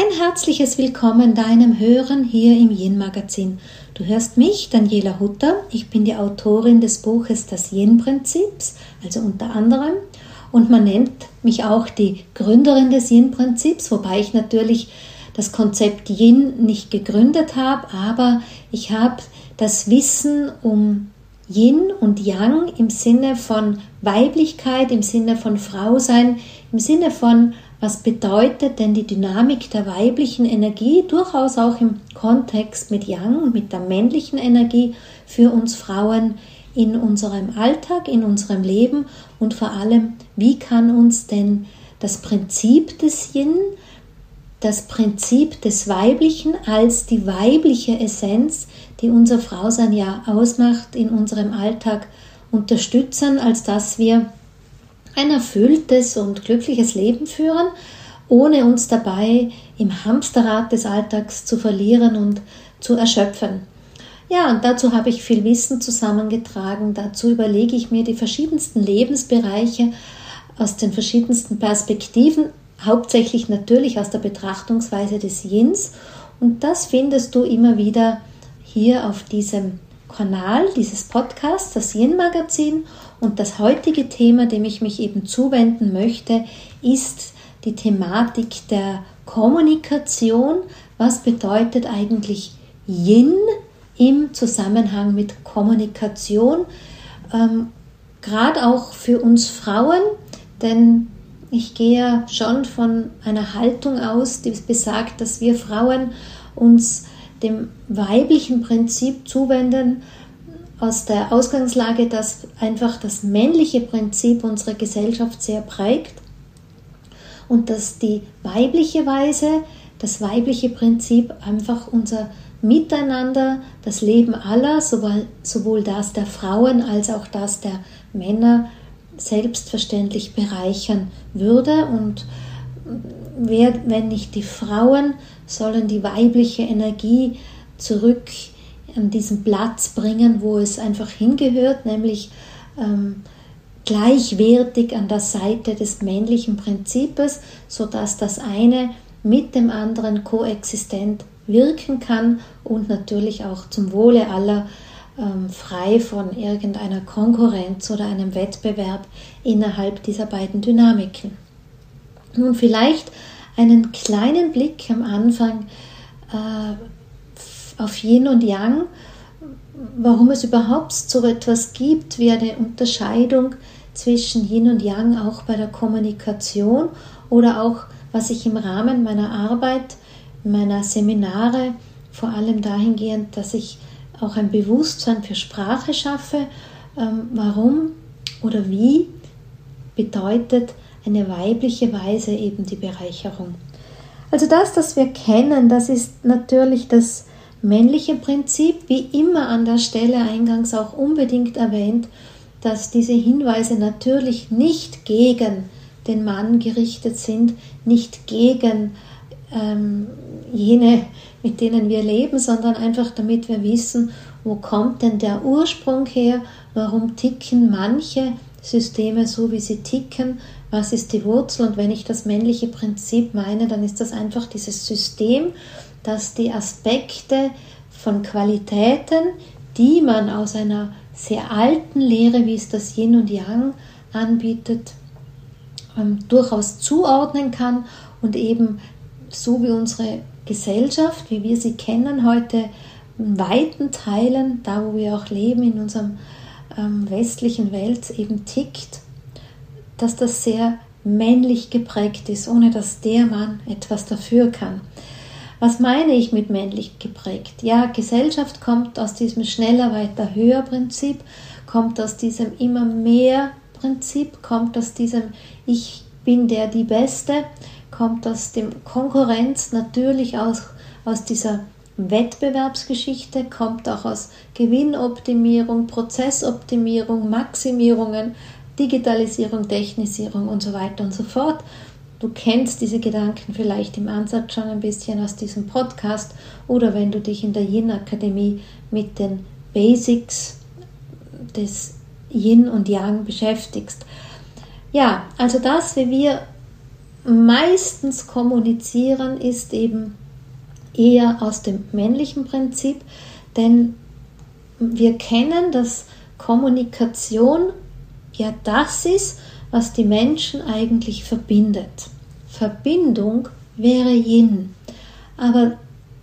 Ein herzliches Willkommen deinem Hören hier im Yin-Magazin. Du hörst mich, Daniela Hutter. Ich bin die Autorin des Buches Das Yin-Prinzips, also unter anderem. Und man nennt mich auch die Gründerin des Yin-Prinzips, wobei ich natürlich das Konzept Yin nicht gegründet habe, aber ich habe das Wissen um Yin und Yang im Sinne von Weiblichkeit, im Sinne von Frausein, im Sinne von was bedeutet denn die Dynamik der weiblichen Energie, durchaus auch im Kontext mit Yang, mit der männlichen Energie für uns Frauen in unserem Alltag, in unserem Leben? Und vor allem, wie kann uns denn das Prinzip des Yin, das Prinzip des Weiblichen als die weibliche Essenz, die unser Frausein ja ausmacht, in unserem Alltag unterstützen, als dass wir ein erfülltes und glückliches Leben führen, ohne uns dabei im Hamsterrad des Alltags zu verlieren und zu erschöpfen. Ja, und dazu habe ich viel Wissen zusammengetragen. Dazu überlege ich mir die verschiedensten Lebensbereiche aus den verschiedensten Perspektiven, hauptsächlich natürlich aus der Betrachtungsweise des Yins. Und das findest du immer wieder hier auf diesem Kanal dieses Podcasts, das Yin-Magazin. Und das heutige Thema, dem ich mich eben zuwenden möchte, ist die Thematik der Kommunikation. Was bedeutet eigentlich Yin im Zusammenhang mit Kommunikation? Ähm, Gerade auch für uns Frauen, denn ich gehe schon von einer Haltung aus, die besagt, dass wir Frauen uns dem weiblichen Prinzip zuwenden, aus der Ausgangslage, dass einfach das männliche Prinzip unsere Gesellschaft sehr prägt und dass die weibliche Weise, das weibliche Prinzip einfach unser Miteinander, das Leben aller, sowohl, sowohl das der Frauen als auch das der Männer, selbstverständlich bereichern würde. Und wer, wenn nicht die Frauen, sollen die weibliche Energie zurück an diesen Platz bringen, wo es einfach hingehört, nämlich ähm, gleichwertig an der Seite des männlichen Prinzips, sodass das eine mit dem anderen koexistent wirken kann und natürlich auch zum Wohle aller ähm, frei von irgendeiner Konkurrenz oder einem Wettbewerb innerhalb dieser beiden Dynamiken. Nun vielleicht einen kleinen Blick am Anfang äh, auf Yin und Yang, warum es überhaupt so etwas gibt wie eine Unterscheidung zwischen Yin und Yang auch bei der Kommunikation oder auch was ich im Rahmen meiner Arbeit, meiner Seminare, vor allem dahingehend, dass ich auch ein Bewusstsein für Sprache schaffe, ähm, warum oder wie bedeutet eine weibliche Weise eben die Bereicherung. Also das, das wir kennen, das ist natürlich das männliche Prinzip, wie immer an der Stelle eingangs auch unbedingt erwähnt, dass diese Hinweise natürlich nicht gegen den Mann gerichtet sind, nicht gegen ähm, jene, mit denen wir leben, sondern einfach damit wir wissen, wo kommt denn der Ursprung her, warum ticken manche Systeme so, wie sie ticken, was ist die Wurzel? Und wenn ich das männliche Prinzip meine, dann ist das einfach dieses System, dass die Aspekte von Qualitäten, die man aus einer sehr alten Lehre, wie es das Yin und Yang anbietet, ähm, durchaus zuordnen kann und eben so wie unsere Gesellschaft, wie wir sie kennen heute, in weiten Teilen, da wo wir auch leben, in unserem ähm, westlichen Welt eben tickt, dass das sehr männlich geprägt ist, ohne dass der Mann etwas dafür kann. Was meine ich mit männlich geprägt? Ja, Gesellschaft kommt aus diesem schneller, weiter, höher Prinzip, kommt aus diesem immer mehr Prinzip, kommt aus diesem Ich bin der die Beste, kommt aus dem Konkurrenz natürlich aus, aus dieser Wettbewerbsgeschichte, kommt auch aus Gewinnoptimierung, Prozessoptimierung, Maximierungen, Digitalisierung, Technisierung und so weiter und so fort. Du kennst diese Gedanken vielleicht im Ansatz schon ein bisschen aus diesem Podcast oder wenn du dich in der Yin Akademie mit den Basics des Yin und Yang beschäftigst. Ja, also das, wie wir meistens kommunizieren, ist eben eher aus dem männlichen Prinzip, denn wir kennen, dass Kommunikation ja das ist, was die Menschen eigentlich verbindet. Verbindung wäre Yin. Aber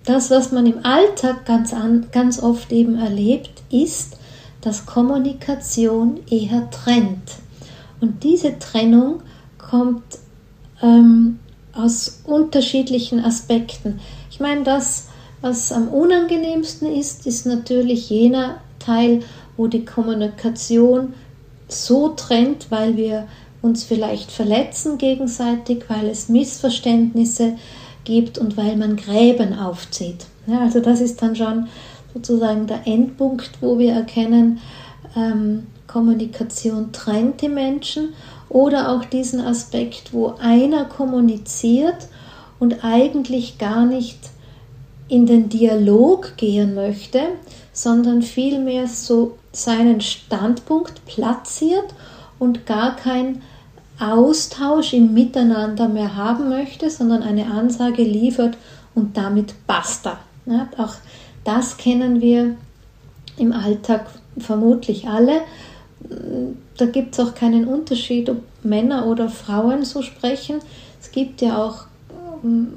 das, was man im Alltag ganz, an, ganz oft eben erlebt, ist, dass Kommunikation eher trennt. Und diese Trennung kommt ähm, aus unterschiedlichen Aspekten. Ich meine, das, was am unangenehmsten ist, ist natürlich jener Teil, wo die Kommunikation so trennt, weil wir uns vielleicht verletzen gegenseitig, weil es Missverständnisse gibt und weil man Gräben aufzieht. Ja, also das ist dann schon sozusagen der Endpunkt, wo wir erkennen, ähm, Kommunikation trennt die Menschen oder auch diesen Aspekt, wo einer kommuniziert und eigentlich gar nicht in den Dialog gehen möchte, sondern vielmehr so seinen Standpunkt platziert und gar kein Austausch im Miteinander mehr haben möchte, sondern eine Ansage liefert und damit basta. Ja, auch das kennen wir im Alltag vermutlich alle. Da gibt es auch keinen Unterschied, ob Männer oder Frauen so sprechen. Es gibt ja auch,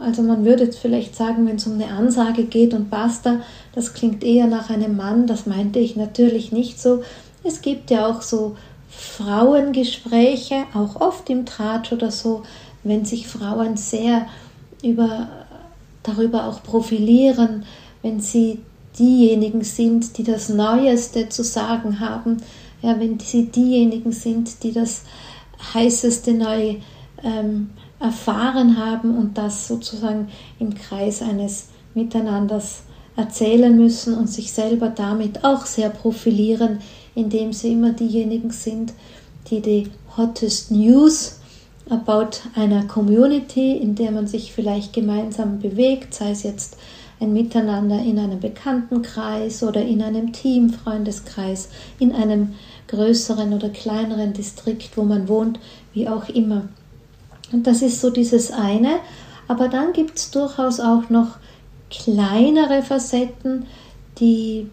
also man würde jetzt vielleicht sagen, wenn es um eine Ansage geht und basta, das klingt eher nach einem Mann, das meinte ich natürlich nicht so. Es gibt ja auch so Frauengespräche, auch oft im Tratsch oder so, wenn sich Frauen sehr über, darüber auch profilieren, wenn sie diejenigen sind, die das Neueste zu sagen haben, ja, wenn sie diejenigen sind, die das heißeste neu ähm, erfahren haben und das sozusagen im Kreis eines Miteinanders erzählen müssen und sich selber damit auch sehr profilieren, indem sie immer diejenigen sind, die die hottest News about einer Community, in der man sich vielleicht gemeinsam bewegt, sei es jetzt ein Miteinander in einem Bekanntenkreis oder in einem Team, Freundeskreis, in einem größeren oder kleineren Distrikt, wo man wohnt, wie auch immer. Und das ist so dieses eine. Aber dann gibt es durchaus auch noch kleinere Facetten, die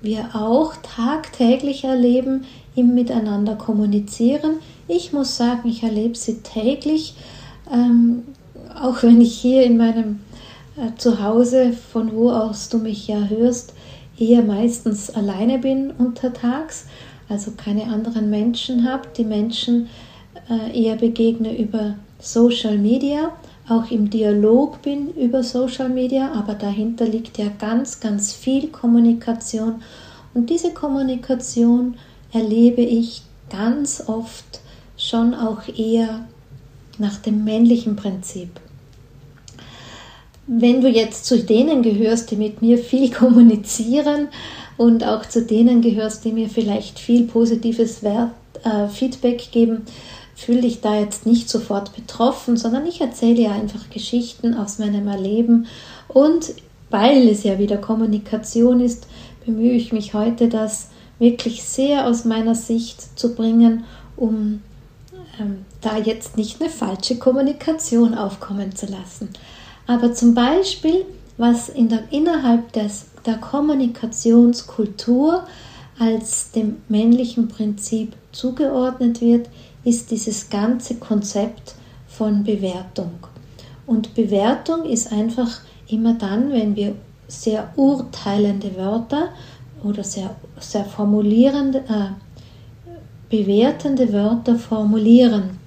wir auch tagtäglich erleben, im Miteinander kommunizieren. Ich muss sagen, ich erlebe sie täglich, ähm, auch wenn ich hier in meinem äh, Zuhause, von wo aus du mich ja hörst, eher meistens alleine bin untertags, also keine anderen Menschen habe, die Menschen äh, eher begegne über Social Media auch im Dialog bin über Social Media, aber dahinter liegt ja ganz, ganz viel Kommunikation. Und diese Kommunikation erlebe ich ganz oft schon auch eher nach dem männlichen Prinzip. Wenn du jetzt zu denen gehörst, die mit mir viel kommunizieren und auch zu denen gehörst, die mir vielleicht viel positives äh, Feedback geben, fühle dich da jetzt nicht sofort betroffen, sondern ich erzähle ja einfach Geschichten aus meinem Erleben und weil es ja wieder Kommunikation ist, bemühe ich mich heute, das wirklich sehr aus meiner Sicht zu bringen, um ähm, da jetzt nicht eine falsche Kommunikation aufkommen zu lassen. Aber zum Beispiel, was in der, innerhalb des, der Kommunikationskultur als dem männlichen Prinzip zugeordnet wird, ist dieses ganze Konzept von Bewertung. Und Bewertung ist einfach immer dann, wenn wir sehr urteilende Wörter oder sehr, sehr formulierende, äh, bewertende Wörter formulieren.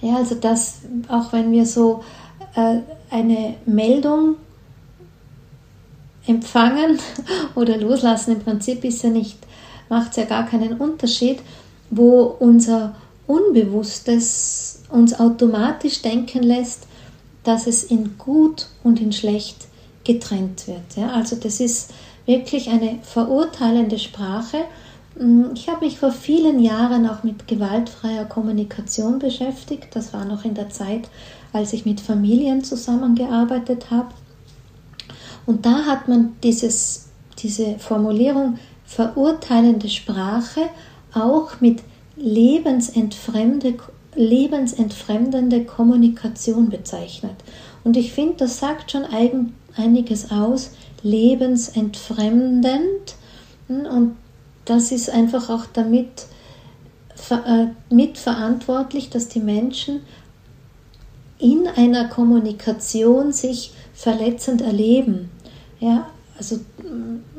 Ja, also das, auch wenn wir so äh, eine Meldung empfangen oder loslassen, im Prinzip ist ja nicht, macht es ja gar keinen Unterschied, wo unser Unbewusstes uns automatisch denken lässt, dass es in gut und in schlecht getrennt wird. Ja? Also das ist wirklich eine verurteilende Sprache. Hm, ich habe mich vor vielen Jahren auch mit gewaltfreier Kommunikation beschäftigt. Das war noch in der Zeit, als ich mit Familien zusammengearbeitet habe. Und da hat man dieses, diese Formulierung verurteilende Sprache auch mit lebensentfremde, lebensentfremdende Kommunikation bezeichnet. Und ich finde, das sagt schon einiges aus, lebensentfremdend. Und das ist einfach auch damit äh, mitverantwortlich, dass die Menschen in einer Kommunikation sich verletzend erleben. Ja, also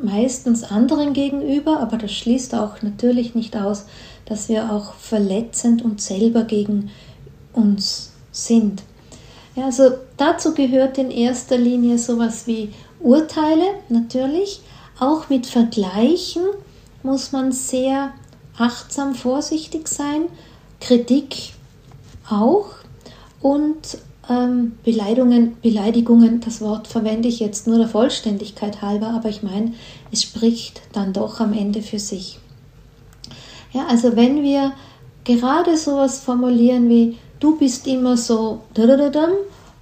meistens anderen gegenüber, aber das schließt auch natürlich nicht aus, dass wir auch verletzend uns selber gegen uns sind. Ja, also dazu gehört in erster Linie sowas wie Urteile natürlich. Auch mit Vergleichen muss man sehr achtsam, vorsichtig sein. Kritik auch. Und ähm, Beleidigungen, Beleidigungen, das Wort verwende ich jetzt nur der Vollständigkeit halber, aber ich meine, es spricht dann doch am Ende für sich. Ja, also wenn wir gerade sowas formulieren wie du bist immer so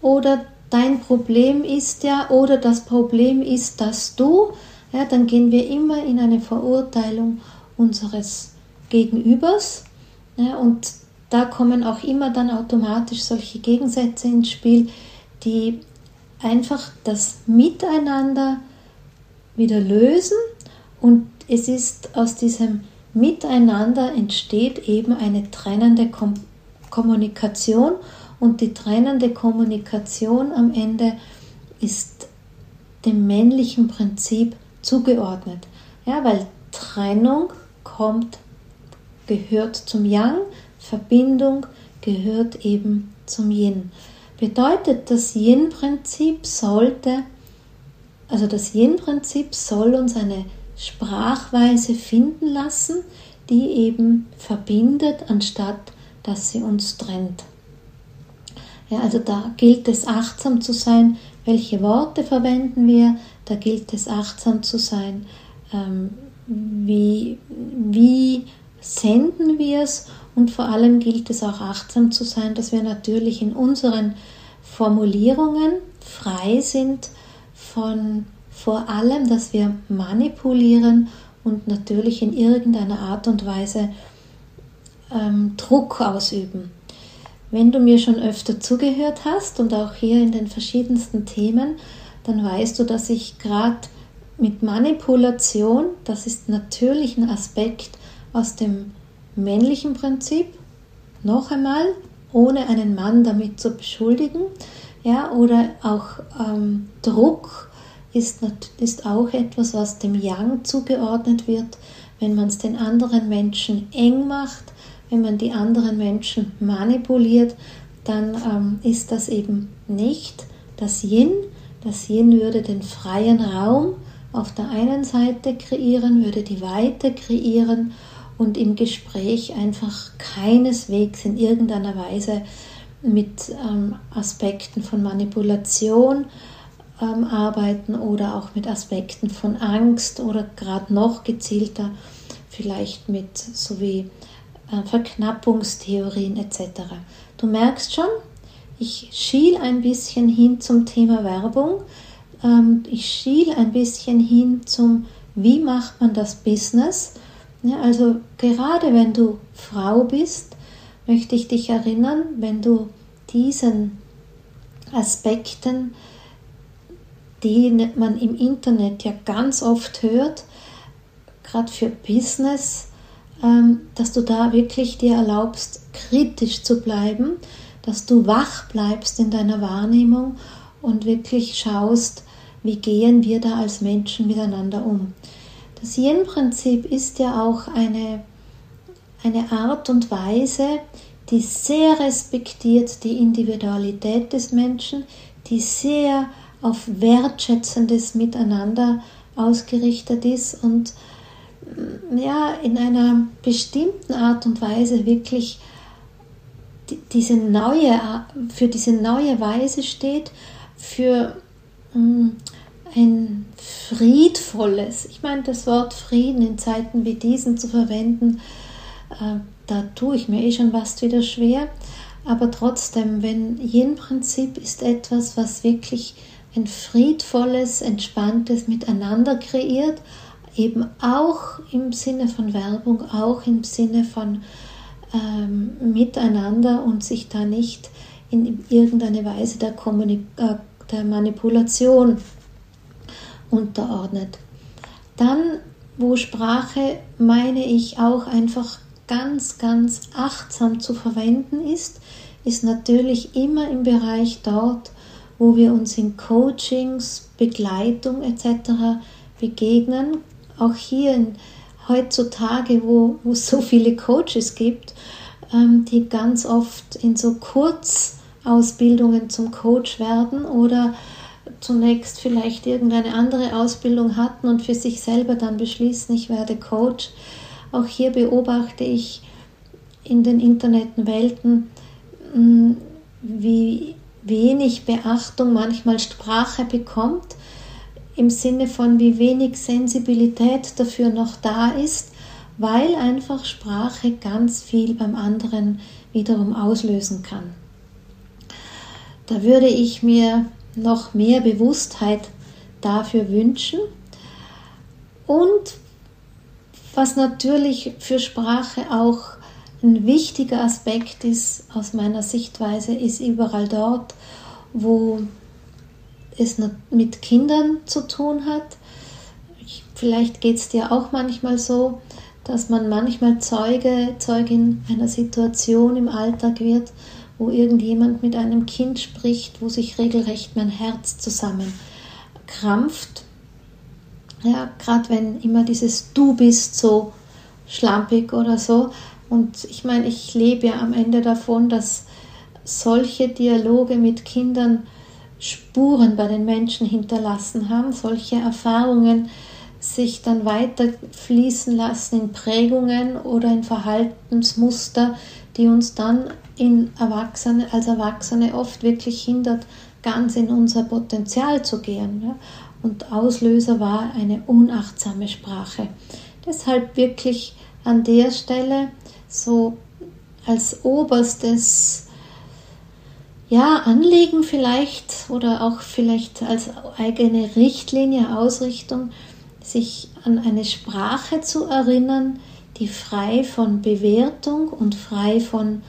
oder dein Problem ist ja oder das Problem ist, dass du, ja, dann gehen wir immer in eine Verurteilung unseres Gegenübers ja, und da kommen auch immer dann automatisch solche Gegensätze ins Spiel, die einfach das Miteinander wieder lösen. Und es ist aus diesem Miteinander entsteht eben eine trennende Kom Kommunikation. Und die trennende Kommunikation am Ende ist dem männlichen Prinzip zugeordnet. Ja, weil Trennung kommt, gehört zum Yang, Verbindung gehört eben zum Yin. Bedeutet, das Yin-Prinzip sollte, also das Yin-Prinzip soll uns eine Sprachweise finden lassen, die eben verbindet, anstatt dass sie uns trennt. Ja, also da gilt es achtsam zu sein, welche Worte verwenden wir, da gilt es achtsam zu sein, ähm, wie, wie senden wir es und vor allem gilt es auch achtsam zu sein, dass wir natürlich in unseren Formulierungen frei sind von vor allem, dass wir manipulieren und natürlich in irgendeiner Art und Weise ähm, Druck ausüben. Wenn du mir schon öfter zugehört hast und auch hier in den verschiedensten Themen, dann weißt du, dass ich gerade mit Manipulation, das ist natürlich ein Aspekt aus dem männlichen Prinzip, noch einmal, ohne einen Mann damit zu beschuldigen. Ja, oder auch ähm, Druck ist, ist auch etwas, was dem Yang zugeordnet wird, wenn man es den anderen Menschen eng macht, wenn man die anderen Menschen manipuliert, dann ähm, ist das eben nicht das Yin. Das Yin würde den freien Raum auf der einen Seite kreieren, würde die Weite kreieren und im Gespräch einfach keineswegs in irgendeiner Weise mit ähm, Aspekten von Manipulation ähm, arbeiten oder auch mit Aspekten von Angst oder gerade noch gezielter vielleicht mit so wie äh, Verknappungstheorien etc. Du merkst schon, ich schiel ein bisschen hin zum Thema Werbung. Ähm, ich schiel ein bisschen hin zum, wie macht man das Business ja, also gerade wenn du Frau bist, möchte ich dich erinnern, wenn du diesen Aspekten, die man im Internet ja ganz oft hört, gerade für Business, ähm, dass du da wirklich dir erlaubst, kritisch zu bleiben, dass du wach bleibst in deiner Wahrnehmung und wirklich schaust, wie gehen wir da als Menschen miteinander um. Das Yin-Prinzip ist ja auch eine, eine Art und Weise, die sehr respektiert die Individualität des Menschen, die sehr auf wertschätzendes Miteinander ausgerichtet ist und mm, ja, in einer bestimmten Art und Weise wirklich diese neue, für diese neue Weise steht, für mm, ein friedvolles, ich meine das Wort Frieden in Zeiten wie diesen zu verwenden, äh, da tue ich mir eh schon fast wieder schwer, aber trotzdem, wenn Yin-Prinzip ist etwas, was wirklich ein friedvolles, entspanntes Miteinander kreiert, eben auch im Sinne von Werbung, auch im Sinne von ähm, miteinander und sich da nicht in irgendeine Weise der, Kommunik äh, der Manipulation unterordnet. Dann, wo Sprache, meine ich, auch einfach ganz, ganz achtsam zu verwenden ist, ist natürlich immer im Bereich dort, wo wir uns in Coachings, Begleitung etc. begegnen. Auch hier in, heutzutage, wo, es so viele Coaches gibt, ähm, die ganz oft in so Kurzausbildungen zum Coach werden oder zunächst vielleicht irgendeine andere Ausbildung hatten und für sich selber dann beschließen, ich werde Coach. Auch hier beobachte ich in den Internetwelten, hm, wie wenig Beachtung manchmal Sprache bekommt, im Sinne von wie wenig Sensibilität dafür noch da ist, weil einfach Sprache ganz viel beim anderen wiederum auslösen kann. Da würde ich mir noch mehr Bewusstheit dafür wünschen. Und was natürlich für Sprache auch ein wichtiger Aspekt ist aus meiner Sichtweise, ist überall dort, wo es mit Kindern zu tun hat. Vielleicht geht es dir auch manchmal so, dass man manchmal Zeuge, Zeugin einer Situation im Alltag wird, wo irgendjemand mit einem Kind spricht, wo sich regelrecht mein Herz zusammenkrampft. Ja, gerade wenn immer dieses Du bist so schlampig oder so. Und ich meine, ich lebe ja am Ende davon, dass solche Dialoge mit Kindern Spuren bei den Menschen hinterlassen haben, solche Erfahrungen sich dann weiter fließen lassen in Prägungen oder in Verhaltensmuster, die uns dann in Erwachsene, als Erwachsene oft wirklich hindert, ganz in unser Potenzial zu gehen. Ja? Und Auslöser war eine unachtsame Sprache. Deshalb wirklich an der Stelle so als oberstes ja, Anliegen vielleicht oder auch vielleicht als eigene Richtlinie, Ausrichtung, sich an eine Sprache zu erinnern, die frei von Bewertung und frei von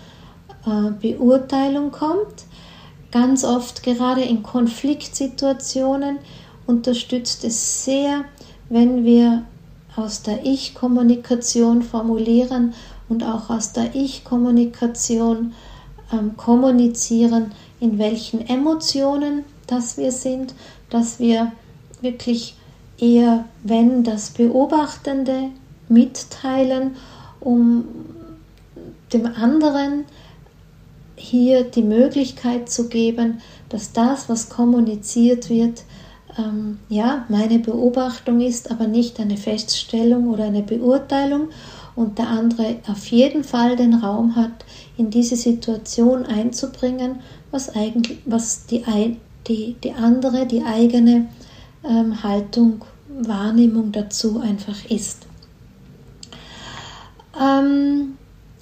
Beurteilung kommt. Ganz oft, gerade in Konfliktsituationen, unterstützt es sehr, wenn wir aus der Ich-Kommunikation formulieren und auch aus der Ich-Kommunikation ähm, kommunizieren, in welchen Emotionen das wir sind, dass wir wirklich eher, wenn das Beobachtende mitteilen, um dem anderen hier die Möglichkeit zu geben, dass das, was kommuniziert wird, ähm, ja, meine Beobachtung ist, aber nicht eine Feststellung oder eine Beurteilung und der andere auf jeden Fall den Raum hat, in diese Situation einzubringen, was eigentlich, was die, die, die andere, die eigene ähm, Haltung, Wahrnehmung dazu einfach ist. Ähm,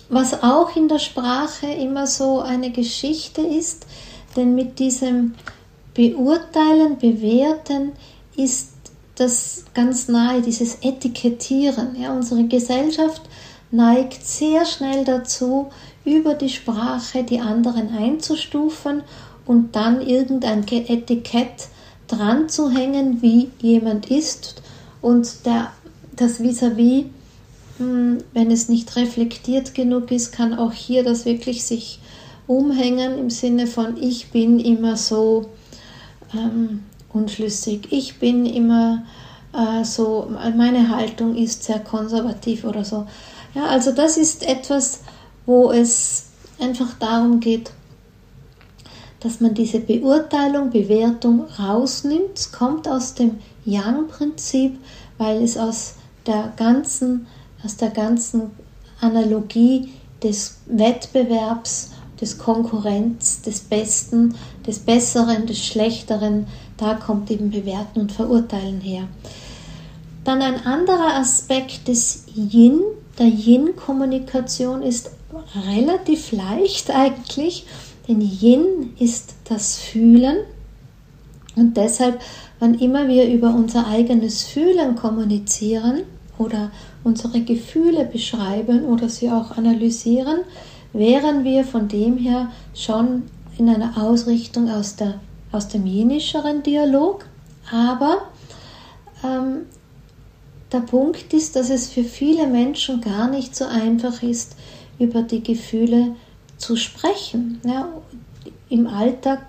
was auch in der Sprache immer so eine Geschichte ist, denn mit diesem Beurteilen, Bewerten ist das ganz nahe, dieses Etikettieren. Ja, unsere Gesellschaft neigt sehr schnell dazu, über die Sprache die anderen einzustufen und dann irgendein Etikett dran zu hängen, wie jemand ist und der, das vis-à-vis, -vis, wenn es nicht reflektiert genug ist, kann auch hier das wirklich sich umhängen im Sinne von ich bin immer so ähm, unschlüssig, ich bin immer äh, so, meine Haltung ist sehr konservativ oder so. Ja, also das ist etwas, wo es einfach darum geht, dass man diese Beurteilung, Bewertung rausnimmt. Kommt aus dem Yang-Prinzip, weil es aus der ganzen, aus der ganzen Analogie des Wettbewerbs, des Konkurrenz, des Besten, des Besseren, des Schlechteren, da kommt eben Bewerten und Verurteilen her. Dann ein anderer Aspekt des Yin, der Yin-Kommunikation ist relativ leicht eigentlich denn Yin ist das Fühlen und deshalb, wann immer wir über unser eigenes Fühlen kommunizieren oder unsere Gefühle beschreiben oder sie auch analysieren, wären wir von dem her schon in einer Ausrichtung aus, der, aus dem jenischeren Dialog. Aber ähm, der Punkt ist, dass es für viele Menschen gar nicht so einfach ist, über die Gefühle zu sprechen. Ja, Im Alltag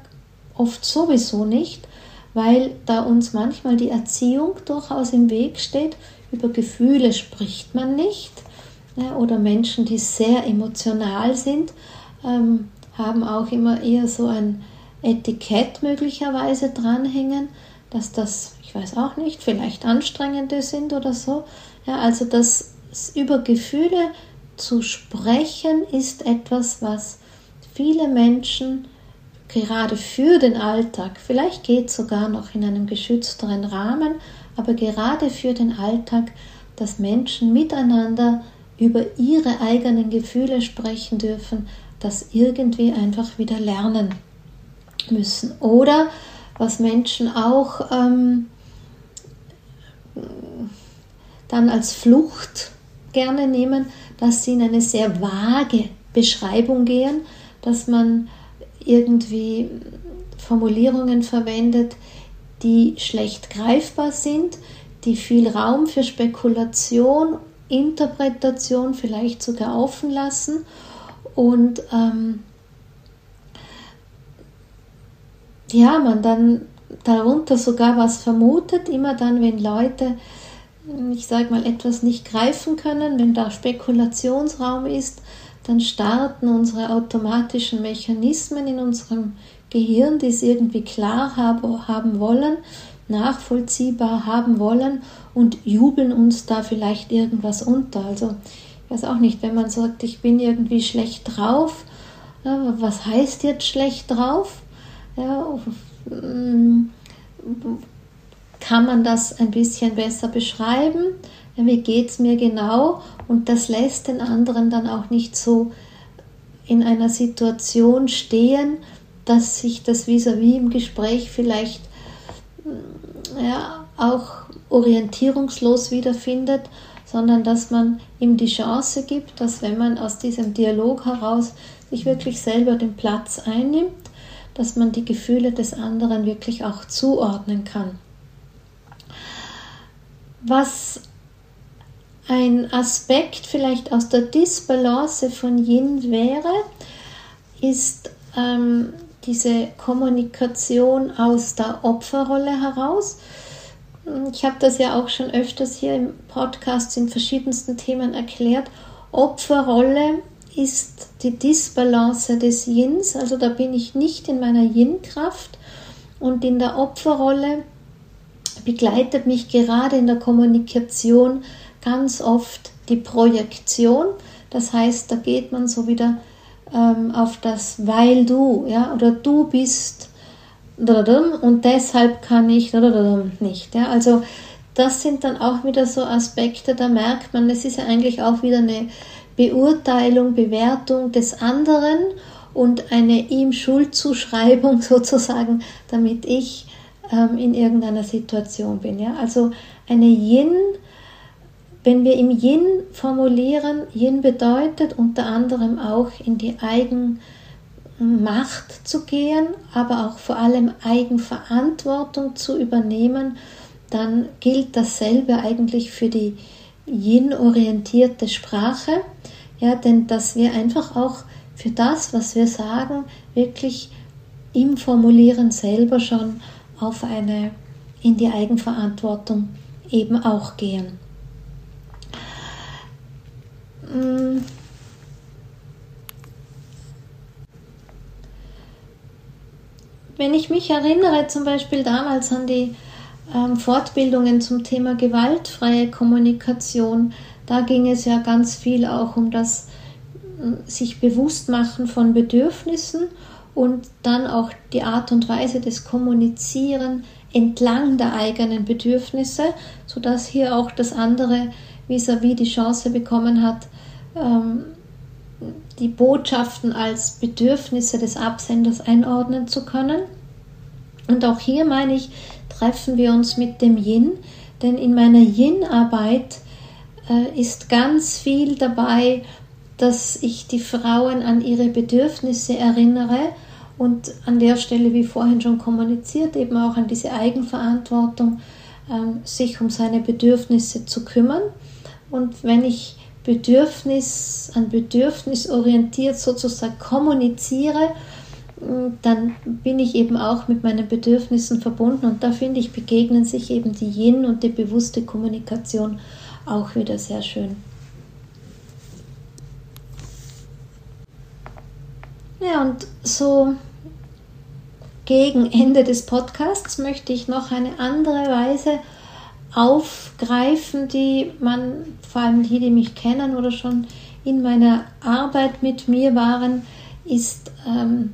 oft sowieso nicht, weil da uns manchmal die Erziehung durchaus im Weg steht. Über Gefühle spricht man nicht. Ja, oder Menschen, die sehr emotional sind, ähm, haben auch immer eher so ein Etikett möglicherweise dranhängen, dass das, ich weiß auch nicht, vielleicht anstrengende sind oder so. Ja, also das über Gefühle zu sprechen ist etwas, was viele Menschen gerade für den Alltag, vielleicht geht sogar noch in einem geschützteren Rahmen, aber gerade für den Alltag, dass Menschen miteinander über ihre eigenen Gefühle sprechen dürfen, das irgendwie einfach wieder lernen müssen. Oder was Menschen auch ähm, dann als Flucht gerne nehmen, dass sie in eine sehr vage Beschreibung gehen, dass man irgendwie Formulierungen verwendet, die schlecht greifbar sind, die viel Raum für Spekulation, Interpretation vielleicht sogar offen lassen und ähm, ja, man dann darunter sogar was vermutet, immer dann, wenn Leute, ich sage mal, etwas nicht greifen können, wenn da Spekulationsraum ist, dann starten unsere automatischen Mechanismen in unserem Gehirn, die es irgendwie klar haben wollen, nachvollziehbar haben wollen und jubeln uns da vielleicht irgendwas unter. Also ich weiß auch nicht, wenn man sagt, ich bin irgendwie schlecht drauf, was heißt jetzt schlecht drauf? Ja, mm, kann man das ein bisschen besser beschreiben? wie geht es mir genau? Und das lässt den anderen dann auch nicht so in einer Situation stehen, dass sich das vis-à-vis -vis im Gespräch vielleicht mm, ja, auch orientierungslos wiederfindet, sondern dass man ihm die Chance gibt, dass wenn man aus diesem Dialog heraus sich wirklich selber den Platz einnimmt, dass man die Gefühle des anderen wirklich auch zuordnen kann. Was ein Aspekt vielleicht aus der Disbalance von Yin wäre, ist ähm, diese Kommunikation aus der Opferrolle heraus. Ich habe das ja auch schon öfters hier im Podcast in verschiedensten Themen erklärt. Opferrolle ist die Disbalance des Yins, also da bin ich nicht in meiner Yin-Kraft und in der Opferrolle begleitet mich gerade in der Kommunikation ganz oft die Projektion. Das heißt, da geht man so wieder ähm, auf das weil du, ja, oder du bist und deshalb kann ich nicht. Ja. Also das sind dann auch wieder so Aspekte, da merkt man, es ist ja eigentlich auch wieder eine Beurteilung, Bewertung des anderen und eine ihm Schuldzuschreibung sozusagen, damit ich ähm, in irgendeiner Situation bin. Ja? Also eine Yin, wenn wir im Yin formulieren, Yin bedeutet unter anderem auch in die Eigenmacht zu gehen, aber auch vor allem Eigenverantwortung zu übernehmen, dann gilt dasselbe eigentlich für die Yin-orientierte Sprache. Ja, denn dass wir einfach auch für das, was wir sagen, wirklich im Formulieren selber schon auf eine in die Eigenverantwortung eben auch gehen. Mm. Wenn ich mich erinnere, zum Beispiel damals an die ähm, Fortbildungen zum Thema gewaltfreie Kommunikation, da ging es ja ganz viel auch um das äh, sich bewusst machen von Bedürfnissen und dann auch die Art und Weise des Kommunizieren entlang der eigenen Bedürfnisse, sodass hier auch das andere vis-à-vis -vis die Chance bekommen hat, ähm, die Botschaften als Bedürfnisse des Absenders einordnen zu können. Und auch hier meine ich, treffen wir uns mit dem Yin, denn in meiner Yin-Arbeit äh, ist ganz viel dabei, dass ich die Frauen an ihre Bedürfnisse erinnere und an der Stelle, wie vorhin schon kommuniziert, eben auch an diese Eigenverantwortung, ähm, sich um seine Bedürfnisse zu kümmern. Und wenn ich Bedürfnis, an Bedürfnis orientiert sozusagen kommuniziere, dann bin ich eben auch mit meinen Bedürfnissen verbunden und da finde ich, begegnen sich eben die Yin und die bewusste Kommunikation auch wieder sehr schön. Ja, und so gegen Ende des Podcasts möchte ich noch eine andere Weise aufgreifen, die man, vor allem die, die mich kennen oder schon in meiner Arbeit mit mir waren, ist ähm,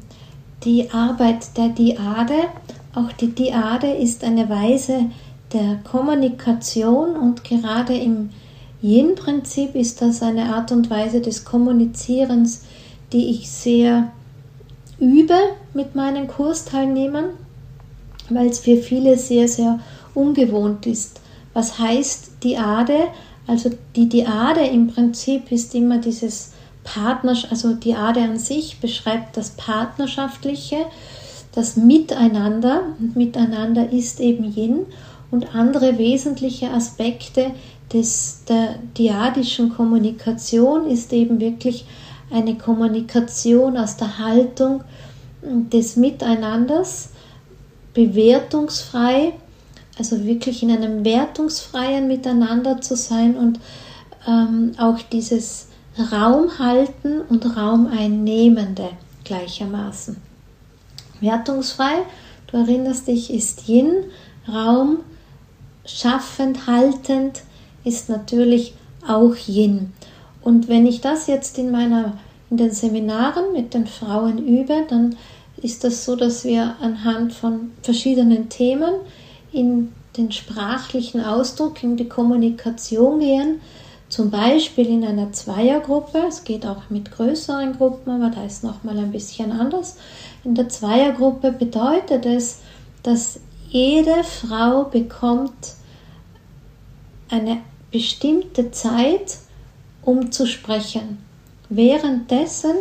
die Arbeit der Diade. Auch die Diade ist eine Weise der Kommunikation und gerade im Yin-Prinzip ist das eine Art und Weise des Kommunizierens, die ich sehr übe mit meinen Kursteilnehmern, weil es für viele sehr, sehr ungewohnt ist. Was heißt Diade? Also die Diade im Prinzip ist immer dieses Partners, also Diade an sich beschreibt das Partnerschaftliche, das Miteinander. Und Miteinander ist eben Yin und andere wesentliche Aspekte des, der diadischen Kommunikation ist eben wirklich eine Kommunikation aus der Haltung des Miteinanders, bewertungsfrei, also wirklich in einem wertungsfreien Miteinander zu sein und ähm, auch dieses Raum halten und Raum einnehmende gleichermaßen. Wertungsfrei, du erinnerst dich, ist Yin, Raum schaffend, haltend ist natürlich auch Yin. Und wenn ich das jetzt in meiner in den Seminaren mit den Frauen übe, dann ist das so, dass wir anhand von verschiedenen Themen in den sprachlichen Ausdruck, in die Kommunikation gehen. Zum Beispiel in einer Zweiergruppe, es geht auch mit größeren Gruppen, aber da ist nochmal ein bisschen anders. In der Zweiergruppe bedeutet es, dass jede Frau bekommt eine bestimmte Zeit, um zu sprechen. Währenddessen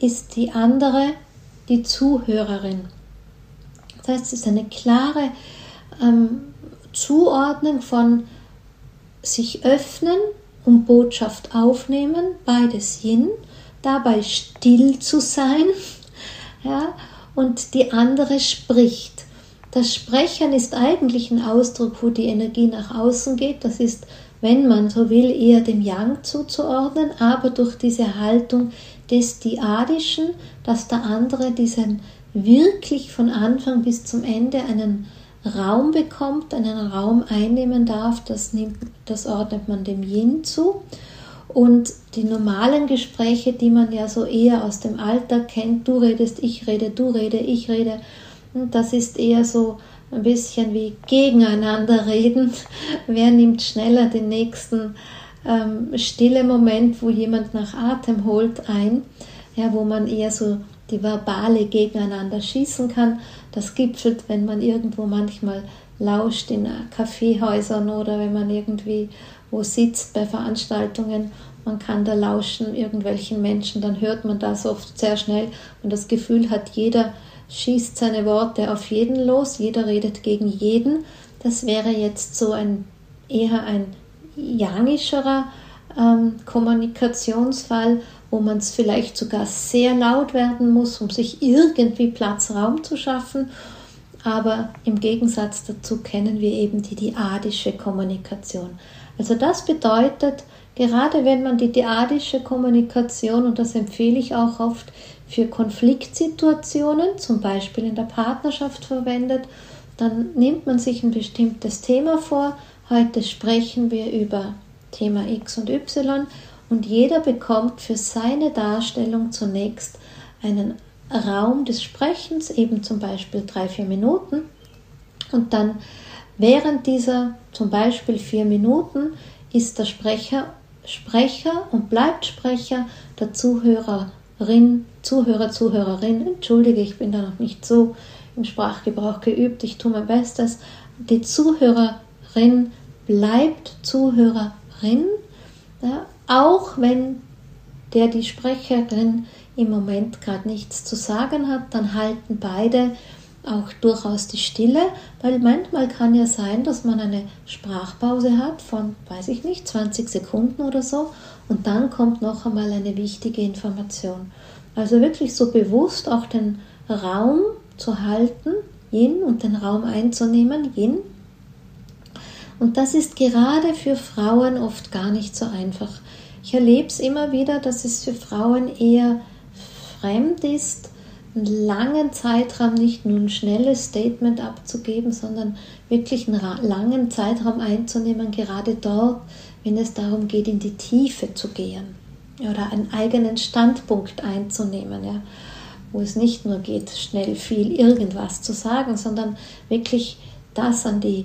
ist die andere die Zuhörerin. Das heißt, es ist eine klare ähm, Zuordnung von sich öffnen und Botschaft aufnehmen, beides Yin, dabei still zu sein, ja, und die andere spricht. Das Sprechen ist eigentlich ein Ausdruck, wo die Energie nach außen geht. Das ist, wenn man so will, eher dem Yang zuzuordnen, aber durch diese Haltung des Diadischen, dass der andere diesen wirklich von Anfang bis zum Ende einen Raum bekommt, einen Raum einnehmen darf, das, nimmt, das ordnet man dem Yin zu. Und die normalen Gespräche, die man ja so eher aus dem Alltag kennt, du redest, ich rede, du rede, ich rede, das ist eher so ein bisschen wie gegeneinander reden. Wer nimmt schneller den nächsten ähm, stille Moment, wo jemand nach Atem holt, ein, ja, wo man eher so die verbale gegeneinander schießen kann. Das gipfelt, wenn man irgendwo manchmal lauscht in Kaffeehäusern oder wenn man irgendwie wo sitzt bei Veranstaltungen. Man kann da lauschen irgendwelchen Menschen, dann hört man das oft sehr schnell und das Gefühl hat, jeder schießt seine Worte auf jeden los, jeder redet gegen jeden. Das wäre jetzt so ein eher ein yangischerer ähm, Kommunikationsfall, wo man es vielleicht sogar sehr laut werden muss, um sich irgendwie Platz, Raum zu schaffen. Aber im Gegensatz dazu kennen wir eben die diadische Kommunikation. Also das bedeutet, gerade wenn man die diadische Kommunikation, und das empfehle ich auch oft für Konfliktsituationen, zum Beispiel in der Partnerschaft verwendet, dann nimmt man sich ein bestimmtes Thema vor. Heute sprechen wir über Thema X und Y und jeder bekommt für seine Darstellung zunächst einen Raum des Sprechens, eben zum Beispiel drei, vier Minuten. Und dann während dieser zum Beispiel vier Minuten ist der Sprecher Sprecher und bleibt Sprecher der Zuhörerin, Zuhörer, Zuhörerin. Entschuldige, ich bin da noch nicht so im Sprachgebrauch geübt, ich tue mein Bestes. Die Zuhörerin bleibt Zuhörerin Ja, auch wenn der die Sprecherin im Moment gerade nichts zu sagen hat, dann halten beide auch durchaus die Stille, weil manchmal kann ja sein, dass man eine Sprachpause hat von, weiß ich nicht, 20 Sekunden oder so und dann kommt noch einmal eine wichtige Information. Also wirklich so bewusst auch den Raum zu halten, Yin, und den Raum einzunehmen, Yin. Und das ist gerade für Frauen oft gar nicht so einfach. Ich erlebe es immer wieder, dass es für Frauen eher fremd ist, einen langen Zeitraum nicht nur ein schnelles Statement abzugeben, sondern wirklich einen langen Zeitraum einzunehmen, gerade dort, wenn es darum geht, in die Tiefe zu gehen oder einen eigenen Standpunkt einzunehmen, ja, wo es nicht nur geht, schnell viel irgendwas zu sagen, sondern wirklich das an die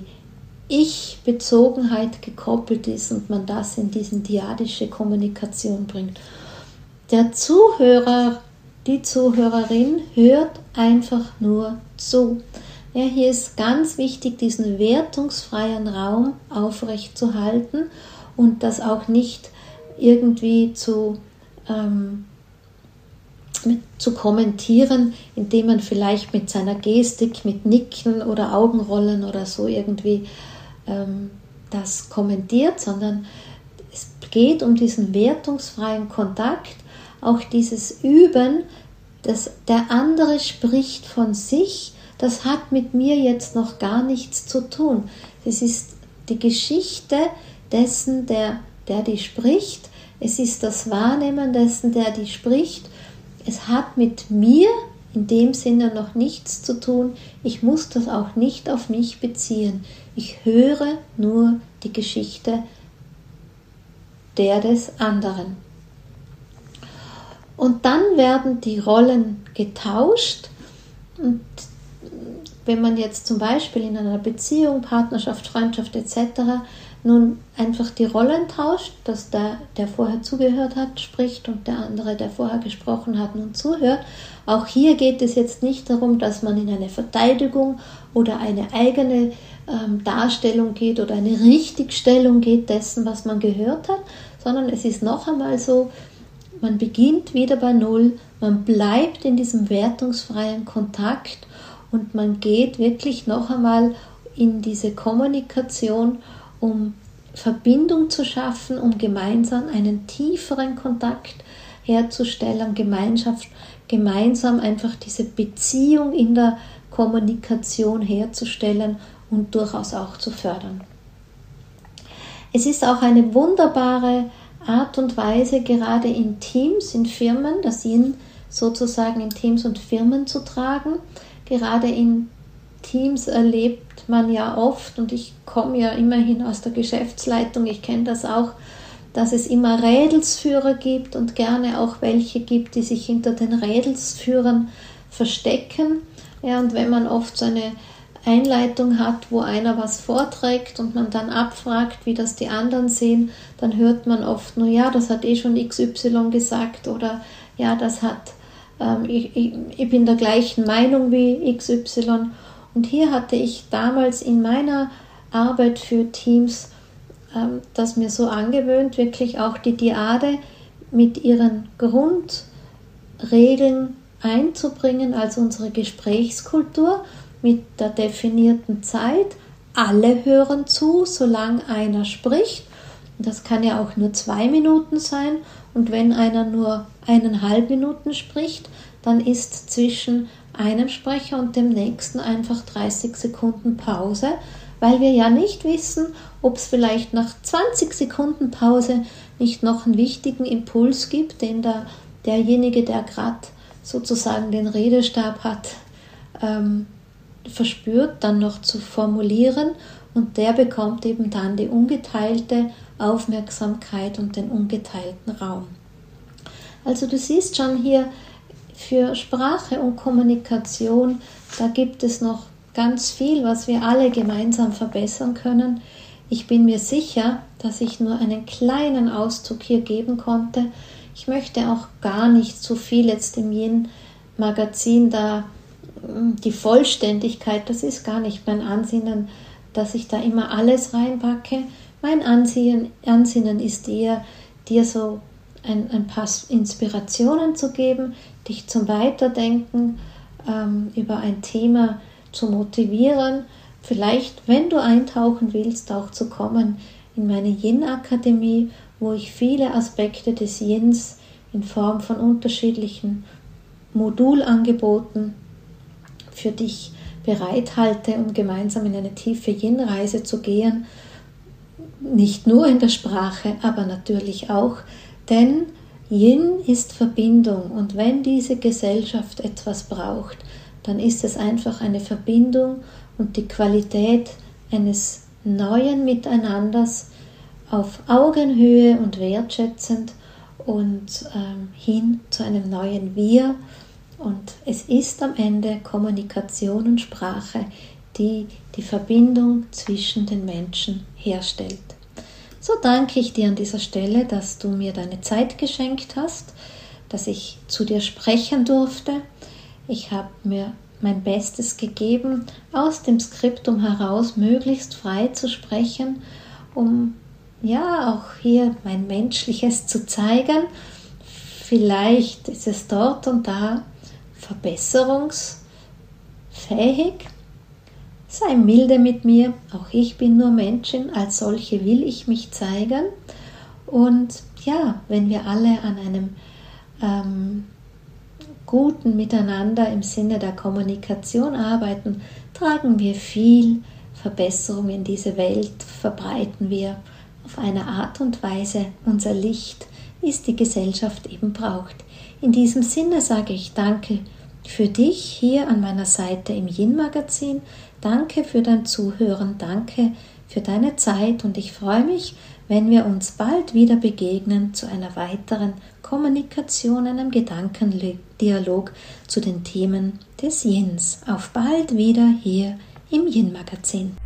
Ich-Bezogenheit gekoppelt ist und man das in diesen diadische Kommunikation bringt. Der Zuhörer die Zuhörerin hört einfach nur zu. Ja, hier ist ganz wichtig, diesen wertungsfreien Raum aufrechtzuerhalten und das auch nicht irgendwie zu, ähm, mit, zu kommentieren, indem man vielleicht mit seiner Gestik, mit Nicken oder Augenrollen oder so irgendwie ähm, das kommentiert, sondern es geht um diesen wertungsfreien Kontakt auch dieses Üben, dass der andere spricht von sich, das hat mit mir jetzt noch gar nichts zu tun. Es ist die Geschichte dessen, der, der die spricht. Es ist das Wahrnehmen dessen, der die spricht. Es hat mit mir in dem Sinne noch nichts zu tun. Ich muss das auch nicht auf mich beziehen. Ich höre nur die Geschichte der des anderen. Und dann werden die Rollen getauscht. Und wenn man jetzt zum Beispiel in einer Beziehung, Partnerschaft, Freundschaft etc. nun einfach die Rollen tauscht, dass der, der vorher zugehört hat, spricht und der andere, der vorher gesprochen hat, nun zuhört. Auch hier geht es jetzt nicht darum, dass man in eine Verteidigung oder eine eigene ähm, Darstellung geht oder eine Richtigstellung geht dessen, was man gehört hat, sondern es ist noch einmal so, man beginnt wieder bei Null, man bleibt in diesem wertungsfreien Kontakt und man geht wirklich noch einmal in diese Kommunikation, um Verbindung zu schaffen, um gemeinsam einen tieferen Kontakt herzustellen, Gemeinschaft, gemeinsam einfach diese Beziehung in der Kommunikation herzustellen und durchaus auch zu fördern. Es ist auch eine wunderbare Art und Weise, gerade in Teams, in Firmen, das Yin sozusagen in Teams und Firmen zu tragen. Gerade in Teams erlebt man ja oft, und ich komme ja immerhin aus der Geschäftsleitung, ich kenne das auch, dass es immer Rädelsführer gibt und gerne auch welche gibt, die sich hinter den Rädelsführern verstecken. Ja, und wenn man oft so eine Einleitung hat, wo einer was vorträgt und man dann abfragt, wie das die anderen sehen, dann hört man oft nur, ja, das hat eh schon XY gesagt oder ja, das hat, ähm, ich, ich, ich bin der gleichen Meinung wie XY. Und hier hatte ich damals in meiner Arbeit für Teams ähm, das mir so angewöhnt, wirklich auch die Diade mit ihren Grundregeln einzubringen als unsere Gesprächskultur mit der definierten Zeit. Alle hören zu, solange einer spricht. Das kann ja auch nur zwei Minuten sein. Und wenn einer nur eineinhalb Minuten spricht, dann ist zwischen einem Sprecher und dem nächsten einfach 30 Sekunden Pause, weil wir ja nicht wissen, ob es vielleicht nach 20 Sekunden Pause nicht noch einen wichtigen Impuls gibt, den der, derjenige, der gerade sozusagen den Redestab hat, ähm, verspürt, dann noch zu formulieren und der bekommt eben dann die ungeteilte Aufmerksamkeit und den ungeteilten Raum. Also du siehst schon hier für Sprache und Kommunikation, da gibt es noch ganz viel, was wir alle gemeinsam verbessern können. Ich bin mir sicher, dass ich nur einen kleinen Auszug hier geben konnte. Ich möchte auch gar nicht zu viel jetzt im Yin-Magazin da die Vollständigkeit, das ist gar nicht mein Ansinnen, dass ich da immer alles reinpacke. Mein Ansinnen, Ansinnen ist eher, dir so ein, ein paar Inspirationen zu geben, dich zum Weiterdenken ähm, über ein Thema zu motivieren, vielleicht, wenn du eintauchen willst, auch zu kommen in meine Yin-Akademie, wo ich viele Aspekte des Yins in Form von unterschiedlichen Modulangeboten für dich bereithalte, um gemeinsam in eine tiefe Yin-Reise zu gehen. Nicht nur in der Sprache, aber natürlich auch, denn Yin ist Verbindung und wenn diese Gesellschaft etwas braucht, dann ist es einfach eine Verbindung und die Qualität eines neuen Miteinanders auf Augenhöhe und wertschätzend und ähm, hin zu einem neuen Wir. Und es ist am Ende Kommunikation und Sprache, die die Verbindung zwischen den Menschen herstellt. So danke ich dir an dieser Stelle, dass du mir deine Zeit geschenkt hast, dass ich zu dir sprechen durfte. Ich habe mir mein Bestes gegeben, aus dem Skriptum heraus möglichst frei zu sprechen, um ja auch hier mein Menschliches zu zeigen. Vielleicht ist es dort und da verbesserungsfähig. Sei milde mit mir, auch ich bin nur Menschen, als solche will ich mich zeigen. Und ja, wenn wir alle an einem ähm, guten Miteinander im Sinne der Kommunikation arbeiten, tragen wir viel Verbesserung in diese Welt, verbreiten wir auf eine Art und Weise unser Licht, wie es die Gesellschaft eben braucht. In diesem Sinne sage ich danke für dich hier an meiner Seite im Yin-Magazin. Danke für dein Zuhören, danke für deine Zeit und ich freue mich, wenn wir uns bald wieder begegnen zu einer weiteren Kommunikation, einem Gedankendialog zu den Themen des Yins. Auf bald wieder hier im Yin-Magazin.